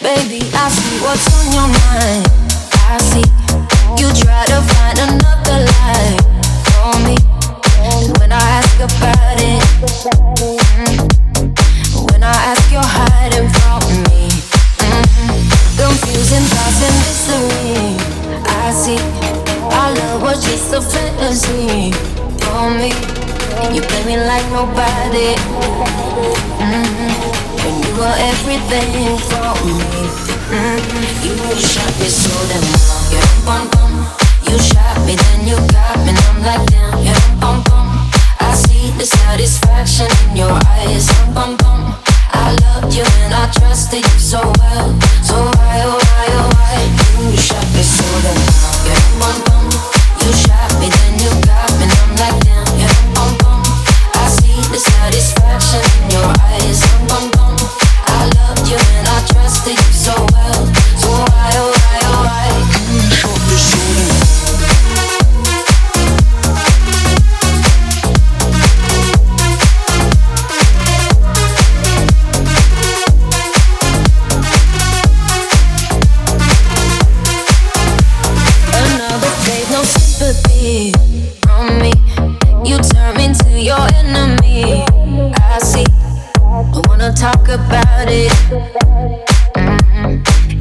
Baby, I see what's on your mind. I see you try to find another lie for me. When I ask about it, mm, when I ask, you're hiding from me. Mm, confusing thoughts and mystery. I see our love was just a fantasy for me. You play me like nobody. Mm-hmm. When you were everything for me. Mm-hmm. You shot me so damn well. Yeah. You shot me, then you got me, and I'm like talk about it.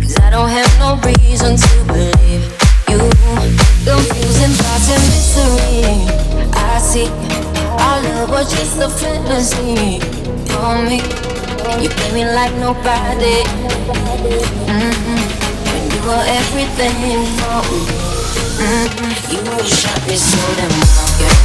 Cause I don't have no reason to believe you. Confusing thoughts and mystery. I see. Our love was just a fantasy for me. You play me like nobody. Mm-hmm. When you were everything for me. Mm-hmm. You shot me so damn well.